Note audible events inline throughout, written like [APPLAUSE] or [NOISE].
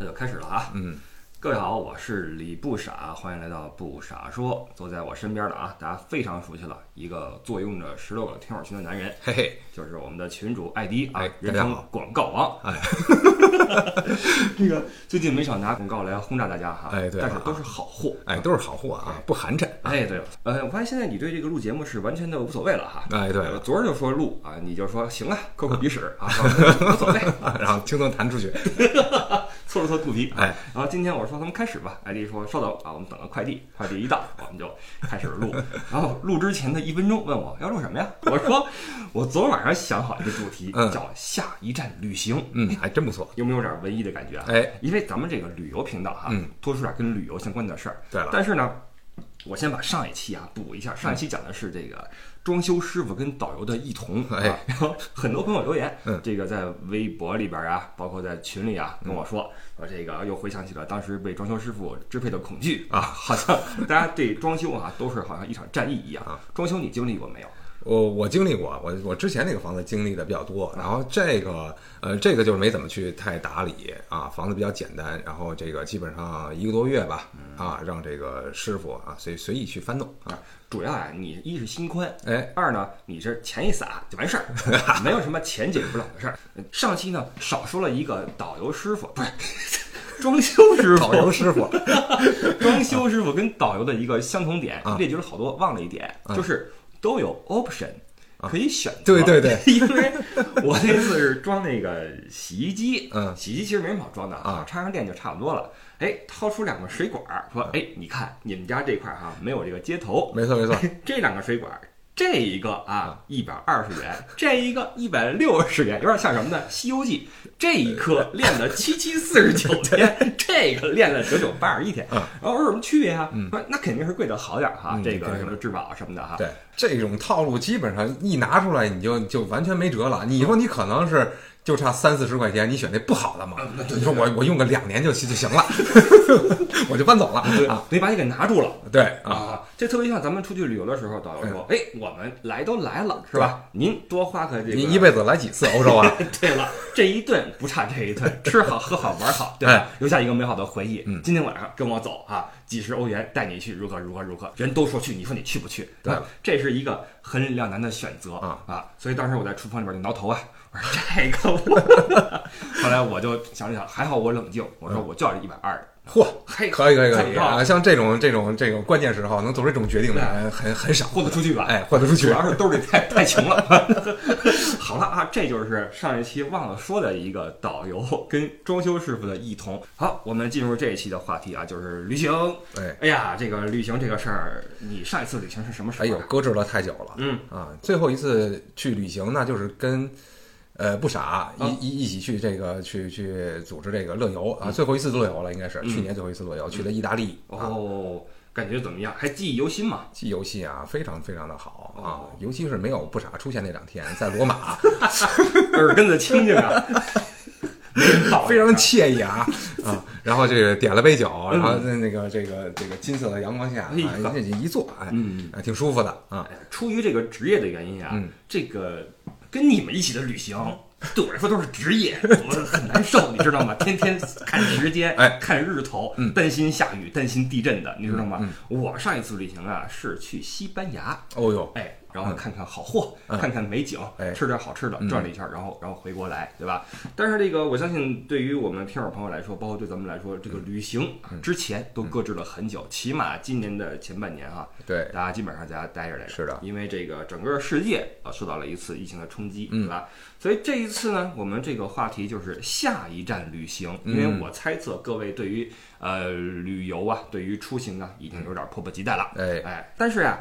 那就开始了啊。嗯，各位好，我是李不傻，欢迎来到不傻说。坐在我身边的啊，大家非常熟悉了，一个坐拥着十六个听友群的男人，嘿嘿，就是我们的群主艾迪啊哎，人称广告王。哎，[LAUGHS] 这个最近没少拿广告来轰炸大家哈，哎对啊但是都是好货。哎，都是好货啊，不寒碜。哎，对了，呃，我发现现在你对这个录节目是完全的无所谓了哈。哎，对昨儿就说录啊，你就说行啊，抠抠鼻屎啊，无所谓，[LAUGHS] 然后轻松弹出去。[LAUGHS] 搓了搓肚皮。哎，然后今天我说咱们开始吧，艾迪说稍等啊，我们等个快递，快递一到我们就开始录。[LAUGHS] 然后录之前的一分钟问我要录什么呀？我说 [LAUGHS] 我昨晚上想好一个主题，嗯叫下一站旅行。嗯，还真不错。有没有点文艺的感觉啊？哎，因为咱们这个旅游频道哈，嗯多说点跟旅游相关的事儿。对了但是呢，我先把上一期啊补一下。上一期讲的是这个装修师傅跟导游的异同。然后很多朋友留言，嗯这个在微博里边啊，包括在群里啊，跟我说说这个又回想起了当时被装修师傅支配的恐惧啊，好像大家对装修啊都是好像一场战役一样。装修你经历过没有？我我经历过，我我之前那个房子经历的比较多，然后这个呃这个就是没怎么去太打理啊，房子比较简单，然后这个基本上一个多月吧，啊，让这个师傅啊随随意去翻弄啊，主要啊，你一是心宽，哎，二呢，你是钱一撒就完事儿，[LAUGHS] 没有什么钱解决不了的事儿。上期呢少说了一个导游师傅，不是 [LAUGHS] 装修师傅，[LAUGHS] 导游师傅，装修师傅跟导游的一个相同点，啊列举了好多，忘了一点，就是都有 option。可以选对对对，[LAUGHS] 因为我那次是装那个洗衣机，嗯。洗衣机其实没什么好装的啊。插上电就差不多了。哎，掏出两个水管儿，说，哎，你看你们家这块儿哈没有这个接头，没错没错，[LAUGHS] 这两个水管，这一个啊一百二十元，这一个一百六十元，有点像什么呢？《西游记》这一颗练了七七四十九天，[LAUGHS] 这个练了九九八十一天。嗯然后有什么区别啊？说那肯定是贵的好点儿哈，嗯这个什么质保什么的哈。对，这种套路基本上一拿出来，你就就完全没辙了。你说你可能是就差三四十块钱，你选那不好的嘛？你说我我用个两年就就行了，[LAUGHS] 我就搬走了对啊。得把你给拿住了。对啊，啊，这特别像咱们出去旅游的时候，导游说：“哎，我们来都来了，是吧？您多花个这个，你一辈子来几次欧洲啊？[LAUGHS] 对了，这一顿不差这一顿，[LAUGHS] 吃好喝好玩好，对吧？留下一个美好的回忆。嗯今天晚上跟我走啊，几十欧元带你去如何如何如何，人都说去，你说你去不去？对？这是一个很两难的选择啊啊！所以当时我在厨房里边就挠头啊，我说这个我，[LAUGHS] 后来我就想了想，还好我冷静，我说我就要这一百二，嚯，嘿，可以可以可以啊！像这种这种这种关键时候能做出这种决定的人很很少，豁得出去吧？哎，豁得出去主。要是兜里太太穷了。[LAUGHS] 好了啊，这就是上一期忘了说的一个导游跟装修师傅的异同。好，我们进入这一期的话题啊，就是旅行。哎，哎呀，这个旅行这个事儿，你上一次旅行是什么时候、啊？哎呦，搁置了太久了。嗯啊，最后一次去旅行那，就是跟呃不傻一啊一一起去这个去去组织这个乐游啊，最后一次乐游了，应该是去年最后一次乐游，去了意大利啊。哦，感觉怎么样？还记忆犹新吗？记忆犹新啊，非常非常的好啊哦，尤其是没有不傻出现那两天，在罗马 [LAUGHS] 耳根子清净啊，[LAUGHS] 非常惬意啊啊，然后这个点了杯酒，嗯然后在那个这个这个金色的阳光下，啊一坐，哎，嗯哎挺舒服的啊。哎出于这个职业的原因啊，嗯这个跟你们一起的旅行。对我来说都是职业，[LAUGHS] 我很难受，你知道吗？天天看时间，哎看日头，嗯担心下雨，担心地震的，你知道吗？嗯我上一次旅行啊是去西班牙，哦呦，哎，然后看看好货，嗯。看看美景，哎。吃点好吃的，嗯。转了一圈，然后然后回国来，对吧？但是这个我相信，对于我们听友朋友来说，包括对咱们来说，这个旅行嗯。之前都搁置了很久，起码今年的前半年哈，对，大家基本上在家待着来着。是的。因为这个整个世界啊受到了一次疫情的冲击，嗯。对吧？所以这一次呢，我们这个话题就是下一站旅行，因嗯为我猜测各位对于呃旅游啊，对于出行啊，已经有点迫不及待了。哎，哎，但是呀、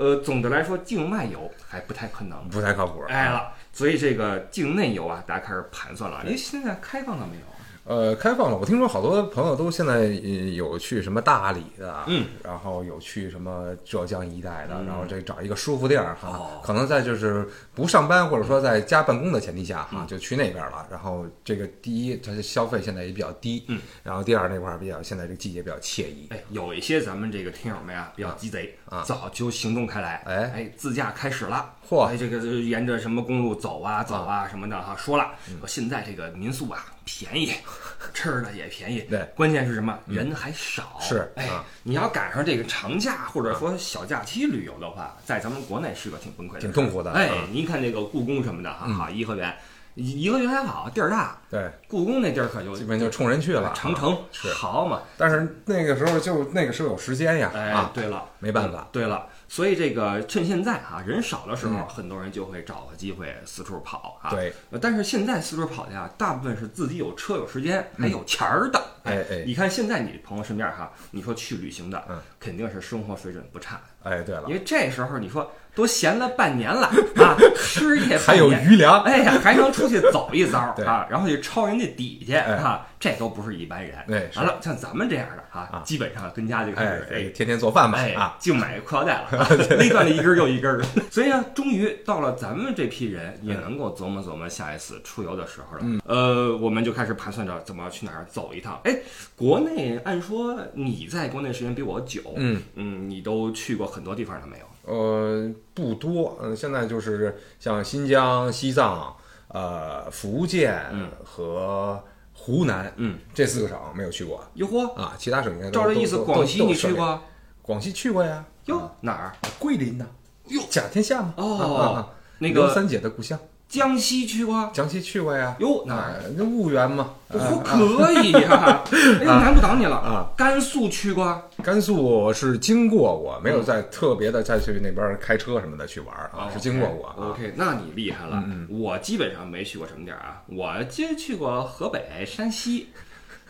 呃，总的来说，境外游还不太可能。不太靠谱。哎了，所以这个境内游啊，大家开始盘算了。哎，现在开放了没有？呃，开放了。我听说好多朋友都现在呃有去什么大理的，嗯，然后有去什么浙江一带的，嗯然后这找一个舒服地儿哈，哦可能在就是不上班或者说在家办公的前提下嗯哈，就去那边了。然后这个第一，它的消费现在也比较低，嗯，然后第二那块儿比较现在这个季节比较惬意，哎，有一些咱们这个听友们啊，比较鸡贼啊早就行动开来，哎哎，自驾开始了。嚯哎，这个这沿着什么公路走啊走啊什么的哈，说了，说现在这个民宿啊便宜，[LAUGHS] 吃的也便宜，对，关键是什么？人还少。是哎啊，你要赶上这个长假或者说小假期旅游的话，在咱们国内是个挺崩溃的，挺痛苦的哎啊，您看这个故宫什么的哈，好颐和园，颐颐和园还好，地儿大，对，故宫那地儿可就基本就冲人去了。长城是。好嘛。但是那个时候就那个时候有时间呀，哎啊，，对了，没办法。对了，所以这个趁现在啊、人少的时候，嗯很多人就会找个机会四处跑啊。对呃，但是现在四处跑的呀，大部分是自己有车有时间还有钱儿的。哎哎你看现在你朋友身边哈，你说去旅行的，嗯肯定是生活水准不差的，哎，对了因，为这时候你说都闲了半年了 [LAUGHS] 啊，失业还有余粮。哎呀，还能出去走一遭 [LAUGHS] 啊，然后去抄人家底去哎啊，这都不是一般人。哎是完了，像咱们这样的啊啊，基本上跟家就开哎始，哎，天天做饭吧哎啊，，净买裤腰带了，[LAUGHS] 啊勒断了一根儿又一根。所以呢，终于到了咱们这批人也能够琢磨琢磨下一次出游的时候了。嗯呃，我们就开始盘算着怎么去哪儿走一趟。哎，国内按说你在国内时间比我久，嗯嗯，你都去过很多地方了没有？呃，不多，嗯，现在就是像新疆、西藏、呃，福建嗯和湖南，嗯，这四个省没有去过哟嚯，啊，其他省应该都照这意思，都广西你去？过？广西去过呀，哟，哪儿？桂林呐，哟，甲天下嘛，哦那个刘三姐的故乡，江西去过？江西去过呀，哟，哪儿？啊，那婺源嘛，可以呀！哎呦，难不倒你了啊！甘肃去过？甘肃是经过过，没有在特别的再去那边开车什么的去玩儿啊，是经过过啊。OK，那你厉害了。嗯我基本上没去过什么地儿啊，我就去过河北、山西，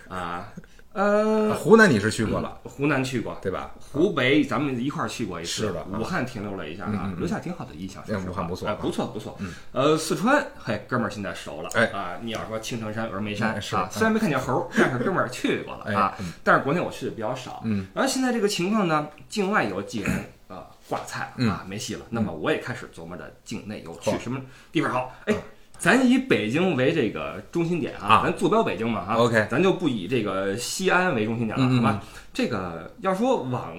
啊，呃，湖南你是去过了，湖南去过，对吧？湖北咱们一块儿去过一次，是的啊武汉停留了一下啊，留下挺好的印象。武汉不错不错不错。呃，四川，嘿，哥们儿现在熟了，哎啊，你要说青城山、峨眉山哎是啊，虽然没看见猴儿，但是哥们儿去过了哎啊。但是国内我去的比较少，嗯，然后现在这个情况呢，境外游既然啊挂菜啊没戏了，那么我也开始琢磨着境内游去什么地方好。哎，咱以北京为这个中心点啊，啊咱坐标北京嘛哈 OK 咱就不以这个西安为中心点了，好吧？这个要说往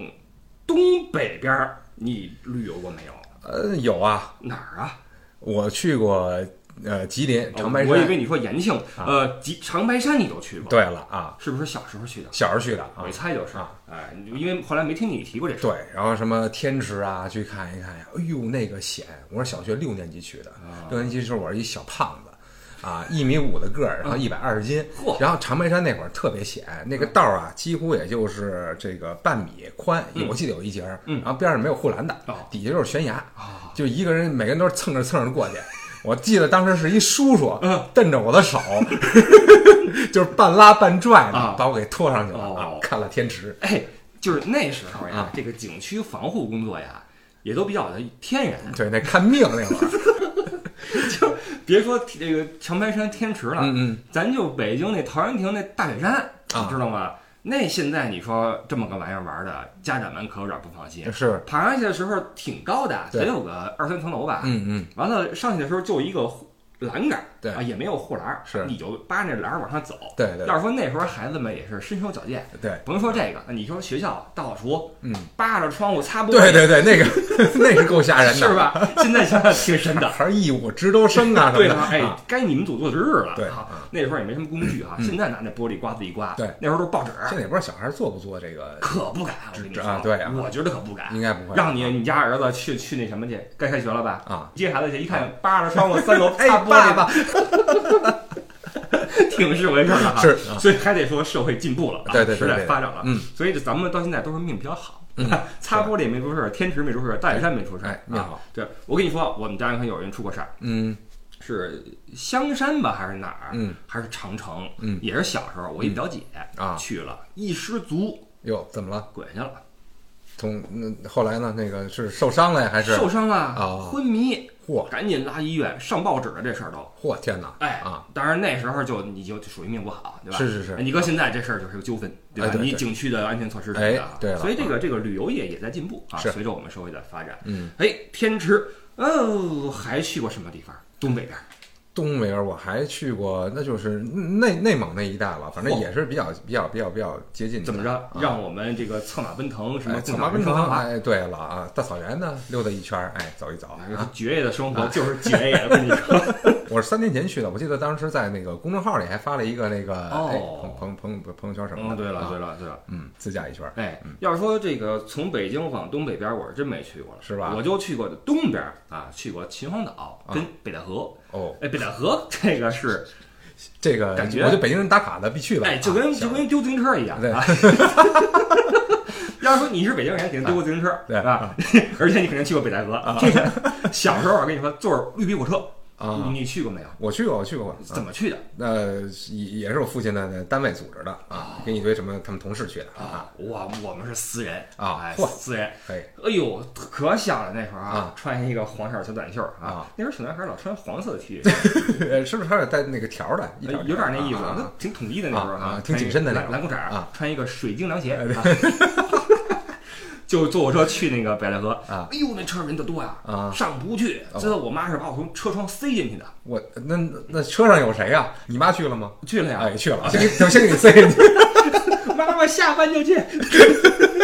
东北边儿，你旅游过没有？呃，有啊，哪儿啊？我去过呃吉林长白哦我以。为你说延庆，呃，吉长白山你都去过，，对了啊，是不是小时候去的？小时候去的啊我一。猜就是啊，哎，因为后来没听你提过这事。对，然后什么天池啊，去看一看呀。哎呦，那个险！我是小学六年级去的，啊六年级时候我是一小胖子，啊，一米五的个儿，然后一百二十斤。嚯然后长白山那会儿特别险，那个道儿啊，几乎也就是这个半米宽，我记得有一节儿，嗯然后边上没有护栏的哦，底下就是悬崖，啊，就一个人，每个人都是蹭着蹭着过去。我记得当时是一叔叔嗯蹬着我的手，[LAUGHS] 就是半拉半拽的啊把我给拖上去了哦啊！看了天池，哎，就是那时候呀啊，这个景区防护工作呀，也都比较的天然。对，那看命那会儿，[LAUGHS] 别说这个长白山天池了，嗯嗯，咱就北京那陶然亭那大雪山，啊你知道吗？那现在你说这么个玩意儿玩的，家长们可有点不放心。是，爬上去的时候挺高的，得有个二三层楼吧。嗯嗯，完了上去的时候就一个护栏杆，对啊，也没有护栏，是你就扒着栏儿往上走。对对要是说那时候孩子们也是身手矫健，对，甭说这个，你说学校大扫除，嗯，扒着窗户擦玻璃，对对对，那个那是够吓人的，是？吧？现在想想挺深的。还是义务值周生 [LAUGHS] 啊什么的，哎啊，该你们组做值日了。对哈，那时候也没什么工具啊，现在拿那玻璃刮子一刮，对那时候都是报纸，现在也不知道小孩做不做这个，可不敢，我跟你说，啊对啊我觉得可不敢，应该不会让你你家儿子去去那什么去，该开学了吧？啊，接孩子去一看，扒着窗户三楼 [LAUGHS] 哎，擦玻璃，爸爸，[LAUGHS] 挺是回事儿的哈。是。啊所以还得说社会进步了啊，时代对对时代发展了，嗯，所以这咱们到现在都是命比较好，嗯。[LAUGHS] 擦玻璃没出事儿，天池没出事儿，大雪山没出事儿。啊好。对，我跟你说，我们家人可有人出过事儿，嗯。是香山吧，还是哪儿？嗯，还是长城？嗯。也是小时候，我一表姐啊。去了，一失足。哟，怎么了？滚下了，从那后来呢？那个是受伤了呀，还是？受伤了，啊昏迷，嚯赶紧拉医院，上报纸了，这事儿都。嚯天哪！哎啊，当然那时候就你就属于命不好，对吧？是是是你搁现在这事儿就是个纠纷，对吧？你景区的安全措施什么的对所以这个这个旅游业也在进步啊，随着我们社会的发展。嗯，哎，天池哦，还去过什么地方？东北边儿，东北儿我还去过，那就是内内蒙那一带了，反正也是比较比较比较比较接近的。怎么着？啊让我们这个策马奔腾，什么策马奔腾，哎，对了啊，大草原呢，溜达一圈儿，哎，走一走啊，绝业的生活就是绝业，我跟你说。[LAUGHS] 我是三年前去的，我记得当时在那个公众号里还发了一个那个朋朋朋朋朋友圈什么的。嗯，对了，啊对了，对了。嗯，自驾一圈儿。哎，要是说这个从北京往东北边，我是真没去过了，是吧我就去过东边啊，去过秦皇岛啊跟北戴河。哦，哎，北戴河这个是，这个感觉我觉得北京人打卡的必去的。哎，就跟啊就跟丢自行车一样对啊。[LAUGHS] 要是说你是北京人，肯定丢过自行车，对啊，[LAUGHS] 而且你肯定去过北戴河。这个小时候我跟你说，坐着绿皮火车，啊你你去过没有？我去过，我去过。啊怎么去的？呃，也也是我父亲的单位组织的啊，跟一堆什么他们同事去的啊。啊，我我们是私人哎，啊嚯私人。哎，哎呦，可香了那会儿啊啊，穿一个黄色小短袖啊啊，那时候小男孩老穿黄色的 T 恤，[LAUGHS] 呃是不是还有带那个条的？有点那意思，挺统一的那时候啊啊挺紧身的那种蓝蓝裤衩啊，穿一个水晶凉鞋，啊 [LAUGHS] 就坐火车去那个北戴河啊哎呦，那车上人的多呀，啊上不去，最后我妈是把我从车窗塞进去的，我那那车上有谁呀？你妈去了吗？去了呀，哎，去了，[LAUGHS] 先给等先给你塞进去。[LAUGHS] 妈妈下班就去，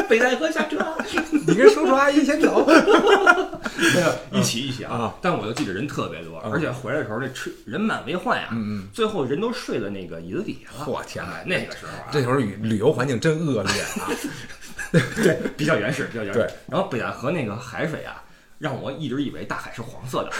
北戴河下车，[LAUGHS] 你跟叔叔阿姨先走。没有一起一起啊啊！但我就记得人特别多，而且回来的时候那车人满为患呀，嗯嗯最后人都睡在那个椅子底下了。我天哪哎那个时候啊，这时候旅旅游环境真恶劣啊！对比较原始，比较原始。然后北戴河那个海水啊，让我一直以为大海是黄色的，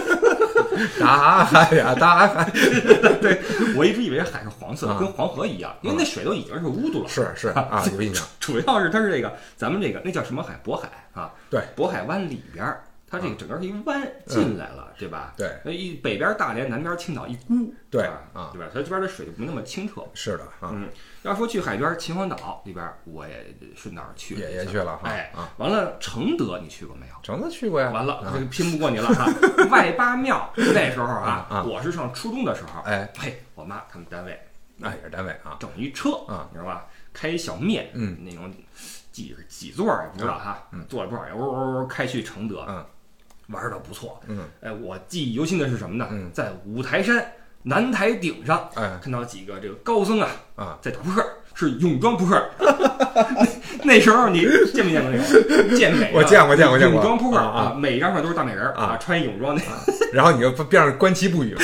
[LAUGHS] 大海呀，大海，[LAUGHS] 对我一直以为海是黄色的，啊跟黄河一样，因为那水都已经是污度了。是是 [LAUGHS] 啊，有印象。主要是它是这个咱们这个那叫什么海？渤海啊，对，渤海湾里边儿，它这个整个是一弯进来了，对吧？对那一北边大连，南边青岛一孤，对啊啊，对吧？所以这边的水就不那么清澈。是的啊，嗯，要说去海边，秦皇岛里边我也顺道去也也去了哈哎啊，完了承德你去过没有？承德去过呀。完了，啊这个拼不过你了哈！外八庙那时候啊我是上初中的时候，哎嘿，我妈他们单位那，也是单位啊。整一车啊，你知道吧？开一小面，嗯，那种几是几座儿也不知道哈，坐了不少人，呜呜呜开去承德，嗯，玩的不错，嗯，哎，我记忆犹新的是什么呢？嗯在五台山南台顶上哎看到几个这个高僧啊啊，在打扑克，是泳装扑克。[LAUGHS] 那那时候你见没见过那种健美？[LAUGHS] 我见过见过见过泳装扑克啊啊每一张上都是大美人啊穿泳装那。[LAUGHS] 然后你就边上观其不语。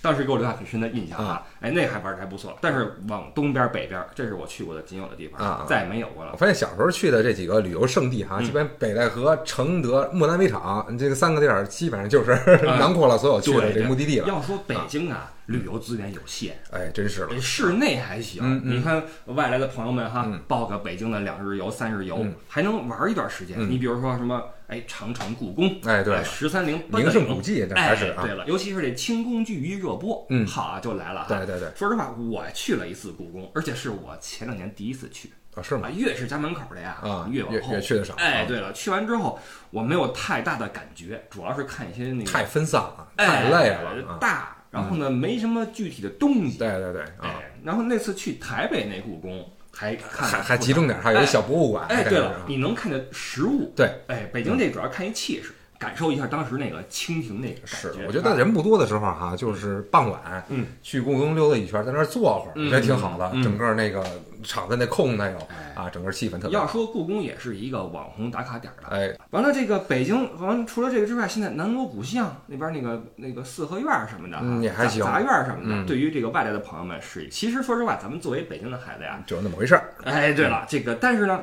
当时给我留下很深的印象啊！哎，那还玩的还不错。但是往东边、北边，这是我去过的仅有的地方，再没有过了我。发现小时候去的这几个旅游胜地哈，基本北戴河、承德、莫南围场这个三个地儿，基本上就是囊括了所有去的对这目的地了。要说北京啊，旅游资源有限。哎，真是了哎，室内还行，嗯嗯你看外来的朋友们哈，嗯报个北京的两日游、三日游，嗯还能玩一段时间。嗯你比如说什么，哎，长城、故宫，哎对了十三陵、八名胜古迹，这还是对，了，尤其是这清宫剧一热播，嗯好啊，就来了哈。对对对，说实话，我去了一次故宫，而且是我前两年第一次去。啊是吗啊，？越是家门口的呀，啊越往后越越去的少哎，啊对了，去完之后我没有太大的感觉，主要是看一些那个太分散了，哎太累了啊！大，然后呢没什么具体的东西。对对对啊，哎，然后那次去台北那故宫还看还还集中点，还有一小博物馆。哎，对了，你能看见实物。对，哎，北京这主要看一气势，感受一下当时那个清廷那个感是觉。，我觉得人不多的时候哈，就是傍晚，嗯，去故宫溜达一圈，在那儿坐会儿，嗯也挺好的。嗯整个那个场子那空那有哎啊，整个气氛特别。要说故宫也是一个网红打卡点儿的。哎，完了，这个北京完了除了这个之外，现在南锣鼓巷那边那个那个四合院儿什么的啊，嗯也还行杂杂院儿什么的，嗯对于这个外来的朋友们是，其实说实话，咱们作为北京的孩子呀，就那么回事儿。哎，对了，这个但是呢。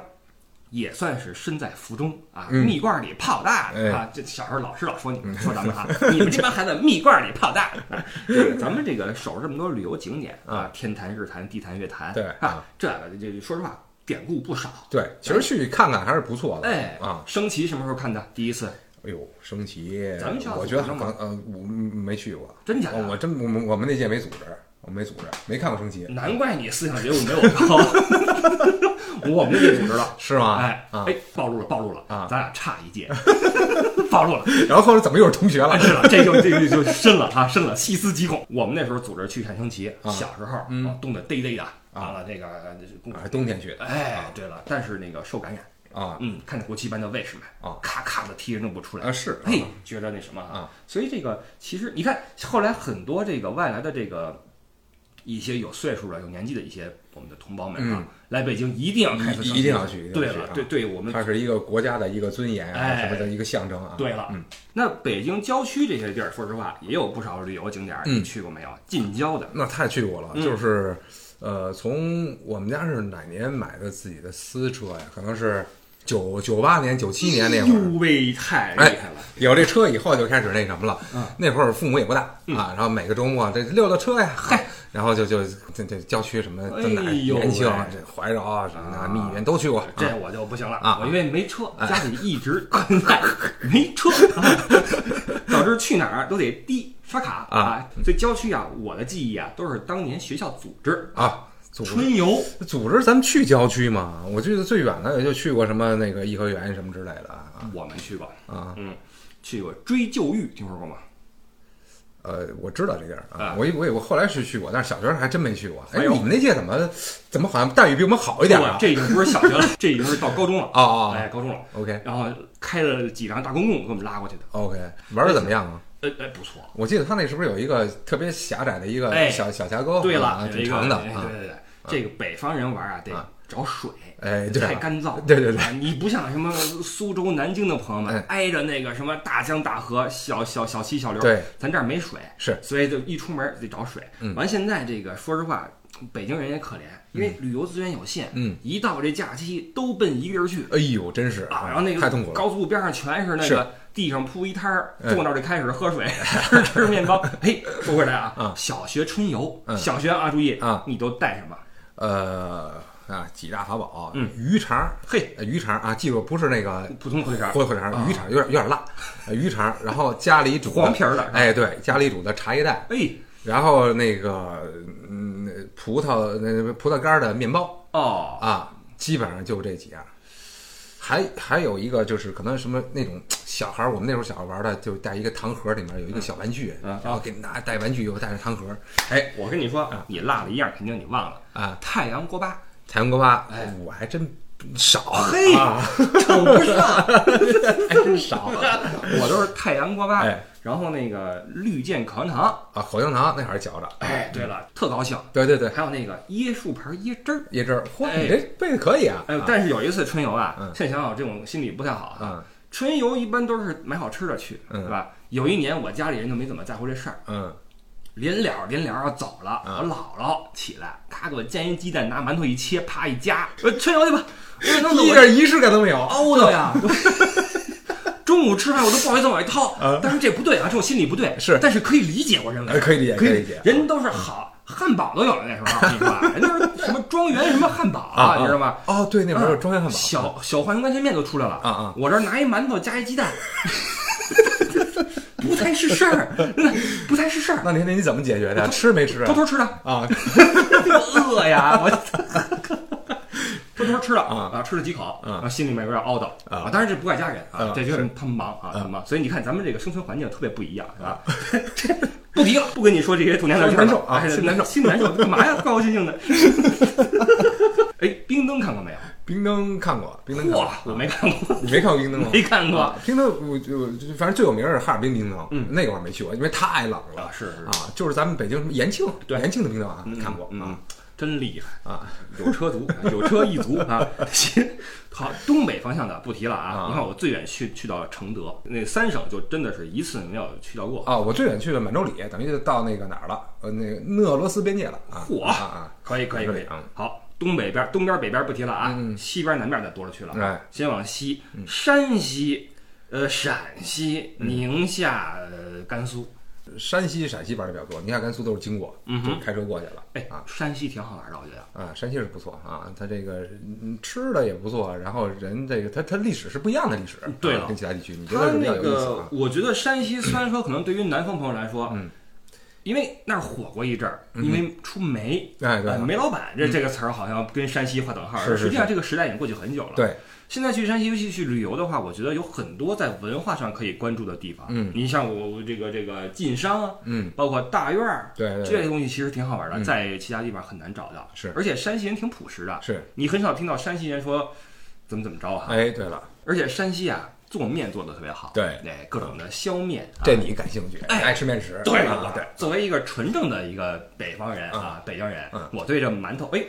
也算是身在福中啊，嗯蜜罐里泡大的、哎啊！这小时候老师老说你们说咱们哈，[LAUGHS] 你们这帮孩子蜜罐里泡大的。啊这个咱们这个守着这么多旅游景点啊，天坛、日坛、地坛、月坛，对啊，这个这说实话典故不少。对，其实去看看还是不错的。哎啊，升旗什么时候看的？第一次，哎呦，升旗咱们学校，我觉得呃，我没去过。真假的？哦我真我们我们那届没组织，我没组织，没看过升旗，难怪你思想觉悟没有高，[LAUGHS] [LAUGHS] 我们这组织了。[LAUGHS] 是吗？哎啊，哎，暴露了，暴露了啊咱俩差一届，[LAUGHS] 暴露了。然后后来怎么又是同学了？是了，这就这就就深了啊，深了，细思极恐。我们那时候组织去看升旗，啊小时候嗯啊冻得嘚嘚的，完了这个冬天去的哎，对了，但是那个受感染，啊嗯，看见国旗班的卫士们啊咔咔的踢人都不出来啊，是嘿，觉得那什么啊，所以这个其实你看，后来很多这个外来的这个一些有岁数的、有年纪的一些我们的同胞们啊，来北京一定要开次一一定要去，一定对了，对对，我们它是一个国家的一个尊严啊，哎。什么的一个象征啊。对了，嗯。那北京郊区这些地儿，说实话也有不少旅游景点你去过没有？近郊的，那太去过了，嗯。就是呃，从我们家是哪年买的自己的私车呀？可能是九九八年、九七年那会儿。呦喂，太厉哎害了！有这车以后就开始那什么了，嗯。那会儿父母也不大啊，然后每个周末这溜溜车呀，嗨，然后就就这这郊区什么哎呦延庆啊喂、这怀柔啊什么的，啊密云都去过。这啊我就不行了啊。我因为没车，家里一直 [LAUGHS] 没车，啊。[LAUGHS] 导致去哪儿都得滴刷卡啊。所以郊区啊，我的记忆啊，都是当年学校组织啊，春游，组织咱们去郊区嘛，我记得最远的也就去过什么那个颐和园什么之类的啊我们去过，啊。嗯，去过追旧峪，听说过吗？呃，我知道这地儿啊啊，我以我以我后来是去过，但是小学还真没去过。哎你们那届怎么怎么好像待遇比我们好一点啊？这已经不是小学了，[LAUGHS] 这已经是到高中了。啊啊哎，高中了。，OK 然后开了几辆大公共给我们拉过去的，OK，玩的怎么样啊？哎哎，不错。我记得他那是不是有一个特别狭窄的一个哎小小峡沟？对啊了，挺长的。对对对，这个北方人玩啊，得啊。找水，哎，对，太干燥。[LAUGHS] 对对对。啊你不像什么苏州、南京的朋友们哎，挨着那个什么大江大河、小小小溪小流，对，咱这儿没水，是。所以就一出门得找水。嗯。完现在这个说实话，北京人也可怜，因为旅游资源有限，嗯，一到这假期都奔一个地儿去。哎呦，真是啊，然后那个太痛苦了。高速路边上全是那个地上铺一摊儿，哎。坐那儿就开始喝水，[LAUGHS] 吃吃面包。[LAUGHS] 嘿，说回来啊啊，小学春游，嗯。小学啊，注意啊，你都带什么？呃啊，几大法宝，嗯，鱼肠，嘿，呃鱼肠啊，记住不是那个普通火腿肠，火腿肠，啊鱼肠有点有点辣，呃鱼肠，然后家里煮黄皮儿的哎，对，家里煮的茶叶蛋，哎，然后那个嗯，葡萄那葡萄干儿的面包哦，啊，基本上就这几样。还还有一个就是可能什么那种小孩儿，我们那时候小孩玩的，就带一个糖盒，里面有一个小玩具，嗯然后给你拿带玩具又带着糖盒哎，我跟你说，你落了一样，肯定你忘了，啊。太阳锅巴，太阳锅巴，哎。我还真少，嘿啊，称不上，还真少我都是太阳锅巴哎，然后那个绿箭口香糖，啊。口香糖那还是嚼着，哎，对了，特高兴，对对对，还有那个椰树牌椰汁儿。椰汁儿，嚯，哎。你这背的可以啊。哎啊，但是有一次春游啊，嗯。现在想想这种心理不太好啊。嗯。春游一般都是买好吃的去，嗯。对吧？有一年我家里人就没怎么在乎这事儿，嗯，临了临了要走了，嗯。我姥姥起来，咔给我煎一鸡蛋，拿馒头一切，啪一夹，说春游去吧。一点仪式感都没有。凹的呀。[LAUGHS] 中午吃饭我都不好意思往外掏嗯，但是这不对啊，这种心理不对。是但是可以理解，我认为哎可以理解可可以理解人都是好汉堡都有了那时候，你说啊，人都是什么庄园什么汉堡啊，你知道吗？？哦，对，那会儿有庄园汉堡。小小浣熊干脆面都出来了啊啊我这儿拿一馒头加一鸡蛋，[LAUGHS] 不太是事儿，[LAUGHS] 不太是事儿。那您那你怎么解决的？吃没吃啊？偷偷吃的，啊，饿呀，我偷偷吃了啊。啊，吃了几口，啊。啊，心里面有点懊恼。啊。当然这不怪家人啊啊，这就是。他们忙啊，他们忙。所以你看咱们这个生存环境特别不一样，是吧？这 [LAUGHS] 不提了，不跟你说这些童年的事儿了难受啊哎心难受。心难受，干嘛呀？高高兴兴的。[LAUGHS] 哎，冰灯看过没有？冰灯看过，冰灯哇，我没看过，你没看过冰灯吗？没看过。啊冰灯，我就就反正最有名儿是哈尔滨冰灯，嗯。那个我没去过，因为太冷了。啊，是是。啊，就是咱们北京什么延庆，对。延庆的冰灯啊，嗯看过嗯。啊，真厉害。啊，有车族，有车一族啊。行，[LAUGHS] 好，东北方向的不提了啊。啊你看我最远去去到承德，那三省就真的是一次没有去到过。啊，我最远去了满洲里，等于就到那个哪儿了？呃，那个俄罗斯边界了啊。嚯啊啊！可以可以可以啊，好，东北边、东边、北边不提了啊，嗯西边、南边的多了去了。哎，先往西，山西、呃陕西、嗯宁夏、呃甘肃。山西、陕西玩的比较多，你看、甘肃都是经过，嗯哼就开车过去了。哎啊，山西挺好玩的，我觉得。啊，山西是不错啊，它这个嗯吃的也不错，然后人这个它它历史是不一样的历史，对了啊跟其他地区，你觉得是比较那个有意思啊，？我觉得山西虽然说可能对于南方朋友来说，嗯，因为那儿火过一阵儿，因为出煤，哎，煤老板这这个词儿好像跟山西划等号实际上这个时代已经过去很久了。，对，现在去山西，尤其去旅游的话，我觉得有很多在文化上可以关注的地方。嗯。你像我这个这个晋商啊，嗯，包括大院儿，对这些东西其实挺好玩的，嗯。在其他地方很难找到。是。而且山西人挺朴实的，是，你很少听到山西人说怎么怎么着哈。哎，对了，而且山西啊，做面做的特别好，对。那，各种的削面，啊。这你感兴趣，哎。爱吃面食，对啊，对，作为一个纯正的一个北方人啊，北京人嗯，我对这馒头，哎，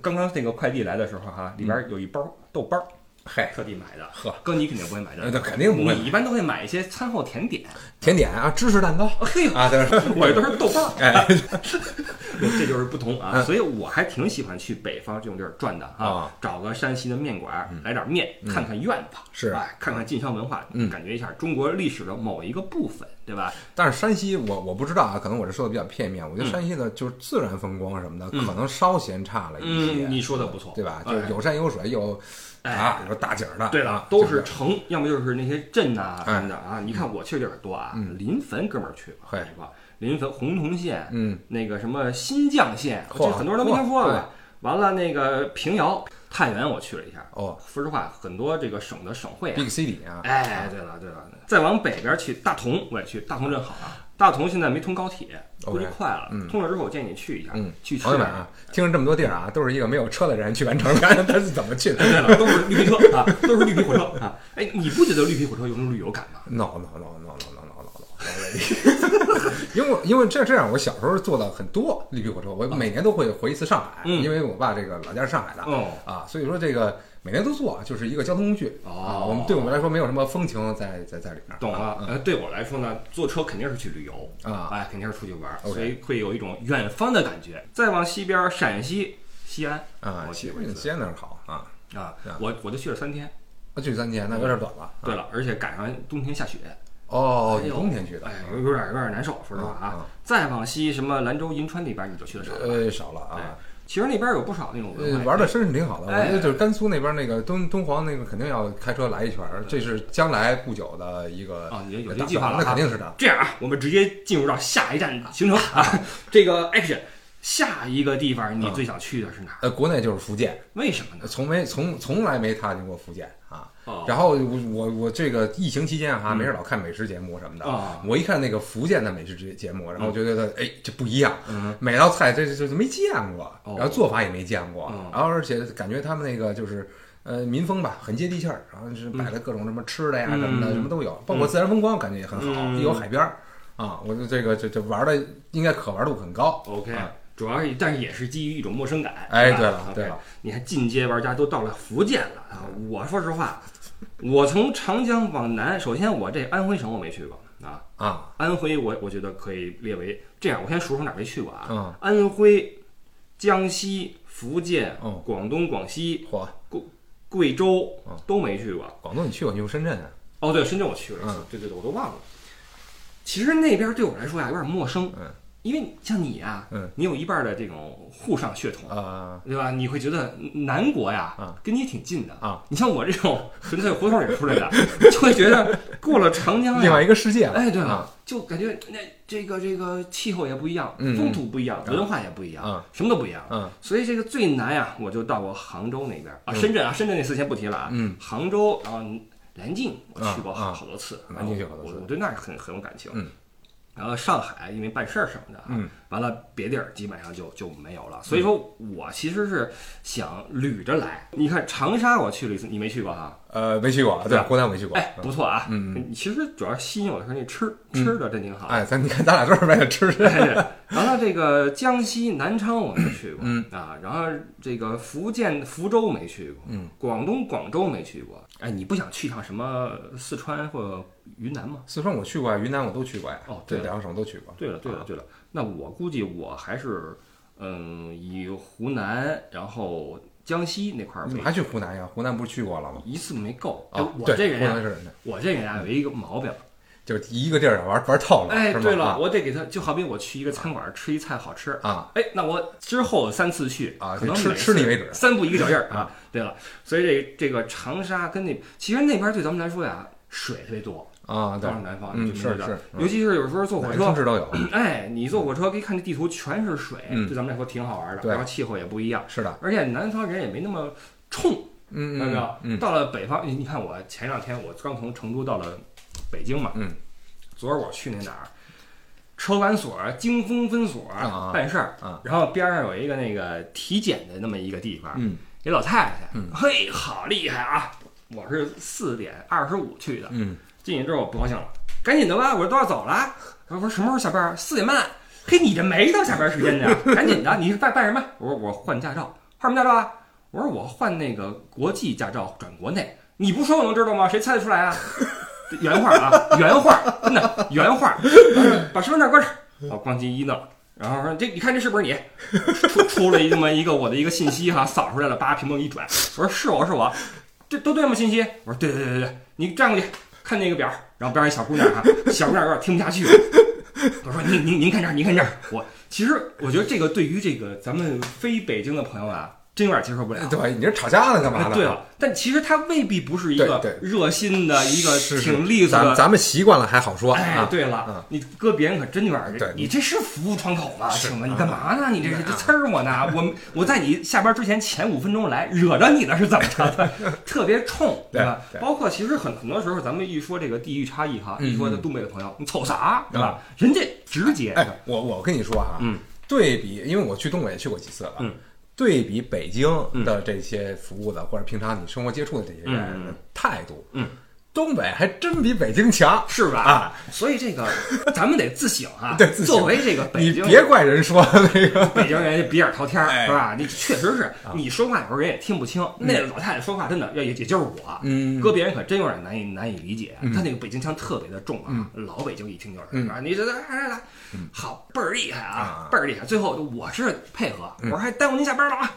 刚刚那个快递来的时候哈，里边有一包豆包，嗨，特地买的。呵，哥，你肯定不会买的，那肯定不会。你一般都会买一些餐后甜点。甜点啊，芝士蛋糕。嘿呦，啊，对，[LAUGHS] 我这都是豆包，哎，[LAUGHS] 这就是不同啊。嗯。所以我还挺喜欢去北方这种地儿转的啊啊，找个山西的面馆，来点面，看看院子，是。哎，看看晋商文化，嗯。感觉一下中国历史的某一个部分，对吧？但是山西我我不知道啊，可能我这说的比较片面，我觉得山西的就是自然风光什么的，嗯。可能稍嫌差了一些，嗯，你说的不错，对吧？哎。就是有山有水有哎啊，有大景儿的，对了啊，都是城，要么就是那些镇呐哎什么的啊。你看我去的地儿多啊，临汾哥们儿去过，嘿去过临汾洪洞县，嗯，那个什么新绛县，嚯这很多人都没听说过。完了，那个平遥、太原我去了一下。哦说实话，很多这个省的省会啊，Big City 啊，哎，对了对了，再往北边去大同，我也去。大同真好啊！大同现在没通高铁，估计快了。嗯通了之后，我建议你去一下，嗯去吃。朋友们啊，听了这么多地儿啊，都是一个没有车的人去完成的，[LAUGHS] 他是怎么去的 [LAUGHS] 对了，都是绿皮车啊，都是绿皮火车啊。哎，你不觉得绿皮火车有种旅游感吗？？No no no no no no no no no，[LAUGHS] 因为因为这这样，我小时候坐的很多绿皮火车，我每年都会回一次上海，嗯因为我爸这个老家是上海的，哦啊，所以说这个每年都坐，就是一个交通工具哦啊。我们对我们来说没有什么风情在在在里面，懂了啊，呃，对我来说呢，坐车肯定是去旅游啊哎，肯定是出去玩儿，所以会有一种远方的感觉。再往西边，陕西西安啊，我去过一次西西安那儿好啊，啊啊，我我就去了三天。啊去三天那有点短了。啊对了，而且赶上冬天下雪，哦，你冬天去的，哎，有有点有点难受，说实话啊啊。再往西，什么兰州、银川那边你就去的少了。呃，少了啊哎。其实那边有不少那种文呃，化，玩的真是挺好的，我哎觉得就是甘肃那边那个敦敦煌那个肯定要开车来一圈儿，这是将来不久的一个啊，你有这计划了那肯定是的。这样啊，我们直接进入到下一站行程啊。[LAUGHS] 这个 action，下一个地方你最想去的是哪儿？呃，国内就是福建，为什么呢？从没从从来没踏进过福建啊。哦。然后我我我这个疫情期间哈，没事老看美食节目什么的啊，我一看那个福建的美食节节目，然后觉得哎，这不一样，嗯每道菜这这这没见过，哦然后做法也没见过嗯，然后而且感觉他们那个就是。呃，民风吧，很接地气儿，然后是摆的各种什么吃的呀、嗯什么的，什么都有，包括自然风光，感觉也很好，有海边儿。啊，我就这个这这玩的应该可玩度很高。OK，啊主要是但是也是基于一种陌生感。哎对了对了你看进阶玩家都到了福建了啊！我说实话，我从长江往南，首先我这安徽省我没去过啊，啊，安徽我我觉得可以列为这样，我先数数哪儿没去过啊？嗯安徽、江西、福建、哦广东、广西、贵，贵州嗯都没去过。广东你去过，你去过深圳啊？哦，对，深圳我去了一次，嗯对对对，我都忘了。其实那边对我来说呀有点陌生，嗯因为像你啊，嗯。你有一半的这种沪上血统，啊。对吧？你会觉得南国呀，啊。跟你挺近的啊。你像我这种 [LAUGHS] 纯粹胡同里出来的，[LAUGHS] 就会觉得过了长江呀，另外一个世界了。哎，对了，啊。就感觉那这个这个气候也不一样，嗯风土不一样，文化也不一样，嗯什么都不一样。嗯所以这个最难呀，我就到过杭州那边啊，嗯。深圳啊，深圳那次先不提了啊。嗯。杭州，然后南京我去过好多次，南京去好多次。我我对那儿很很有感情。嗯然后上海因为办事儿什么的啊，嗯完了别地儿基本上就就没有了。所以说我其实是想捋着来。你看长沙我去了一次，你没去过哈？呃，没去过，对，湖南我没去过。哎，不错啊。嗯其实主要吸引我的是那吃吃的真挺好。哎，咱你看，咱俩都是为了吃的。[LAUGHS] 哎，对，然后这个江西南昌我没去过，嗯啊，然后这个福建福州没去过，嗯，广东广州没去过。哎，你不想去趟什么四川或云南吗？四川我去过，云南我都去过呀。哦对两个省都去过。对了，对了，对了，那我估计我还是，嗯，以湖南，然后江西那块儿为你还去湖南呀？湖南不是去过了吗？一次没够。哎啊，我这人我这人啊有一个毛病。就是一个地儿玩玩透了。哎，对了，啊。我得给他，就好比我去一个餐馆吃一菜好吃，啊，哎，那我之后三次去啊吃可能每次吃你为止三步一个脚印儿啊。对了，所以这这个长沙跟那其实那边对咱们来说呀，水特别多，啊，都是，南方是是嗯。尤其是有时候坐火车城车，市都有。哎，你坐火车可以看这地图全是水，嗯。对咱们来说挺好玩的，对。然后气候也不一样，是的，而且南方人也没那么冲，嗯看到没有？嗯。到了北方，你你看我前两天我刚从成都到了北京嘛，嗯，昨儿我去那哪儿，车管所京丰分所啊办事儿，啊然后边上有一个那个体检的那么一个地方，嗯一老太太，嗯嘿，好厉害啊！我是四点二十五去的，嗯，进去之后我不高兴了，赶紧的吧，我说都要走了。我说什么时候下班？四点半。嘿，你这没到下班时间呢，[LAUGHS] 赶紧的，你是办办什么？我说我换驾照，换什么驾照啊？我说我换那个国际驾照转国内。你不说我能知道吗？谁猜得出来啊？原话啊，[LAUGHS] 原话，真的原话。把身份证关上，我咣叽一弄，然后说这你看这是不是你？出出了这么一个我的一个信息哈，扫出来了，把屏幕一转，我说是我是我，这都对吗？信息？我说对对对对对，你站过去看那个表，然后边上一小姑娘哈，小姑娘有点听不下去了，我说您您您看这儿，您看这儿，我其实我觉得这个对于这个咱们非北京的朋友啊。真有点接受不了。对，你这吵架呢，干嘛呢？对了，但其实他未必不是一个热心的一个挺利索的。咱咱们习惯了还好说。哎，对了，你搁别人可真有点你这是服务窗口吗？请问你干嘛呢？你这是这呲儿我呢？我我在你下班之前前五分钟来，惹着你了是怎么着？[LAUGHS] 特别冲，对吧？包括其实很很多时候，咱们一说这个地域差异哈，一说东北的朋友，你瞅啥，对吧？人家直接。哎，我我跟你说哈，嗯，对比，因为我去东北去过几次了，嗯。对比北京的这些服务的，或者平常你生活接触的这些人的态度，嗯。东北还真比北京强，是吧？啊，所以这个咱们得自省啊。[LAUGHS] 对，作为这个北京，你别怪人说那个 [LAUGHS] 北京人比眼滔天是吧？你确实是，你说话有时候人也听不清。那老太太说话真的，也也就是我，嗯，搁别人可真有点难以难以理解。他那个北京腔特别的重啊，老北京一听就是啊，你这来来来，好倍儿厉害啊，倍儿厉害。最后我是配合，我说还耽误您下班了啊。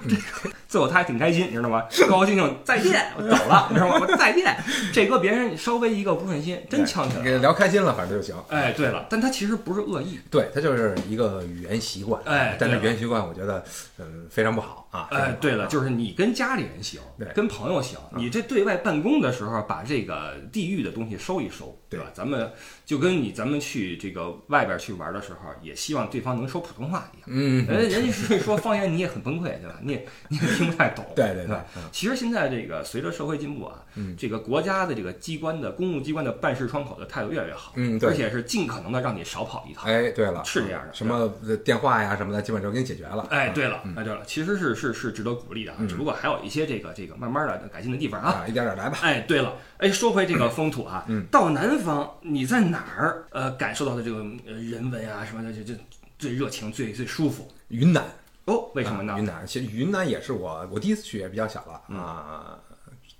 最后他还挺开心，你知道吗？高高兴兴再见，我走了，你知道吗？我再见。这搁别人。稍微一个不顺心，真呛起来。给聊开心了，反正就行。哎，对了，但他其实不是恶意，对他就是一个语言习惯。哎，但是语言习惯，我觉得嗯非常不好啊。哎，对了，就是你跟家里人行，跟朋友行，你这对外办公的时候，把这个地域的东西收一收，对吧？咱们就跟你咱们去这个外边去玩的时候，也希望对方能说普通话一样。嗯，人人家是说方言，你也很崩溃，对吧？你也 [LAUGHS] 你也听不太懂。对对对。其实现在这个随着社会进步啊，这个国家的这个机关的公务机关的办事窗口的态度越来越好。嗯，对。而且是尽可能的让你少跑一趟。哎，对了，是这样的。什么电话呀什么的，基本都给你解决了。哎，对了，哎对了，其实是是是值得鼓励的啊。只不过还有一些这个这个慢慢的改进的地方啊。一点点来吧。哎，对了，哎，说回这个风土啊，到南方你在哪儿呃感受到的这个人文啊什么的，就就最热情、最最舒服？云南哦，为什么呢？云南其实云南也是我我第一次去，也比较小了啊，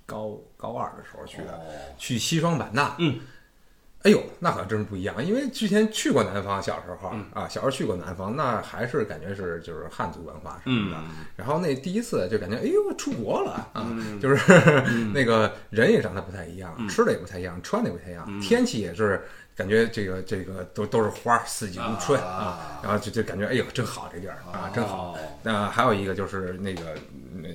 高高二的时候去的，去西双版纳。嗯。哎呦，那可真是不一样，因为之前去过南方，小时候啊，小时候去过南方，那还是感觉是就是汉族文化什么的。然后那第一次就感觉，哎呦，出国了啊！就是 [LAUGHS] 那个人也长得不太一样，吃的也不太一样，穿的也不太一样，天气也是感觉这个这个都都是花，四季如春啊。然后就就感觉，哎呦，真好这地儿啊，真好。那还有一个就是那个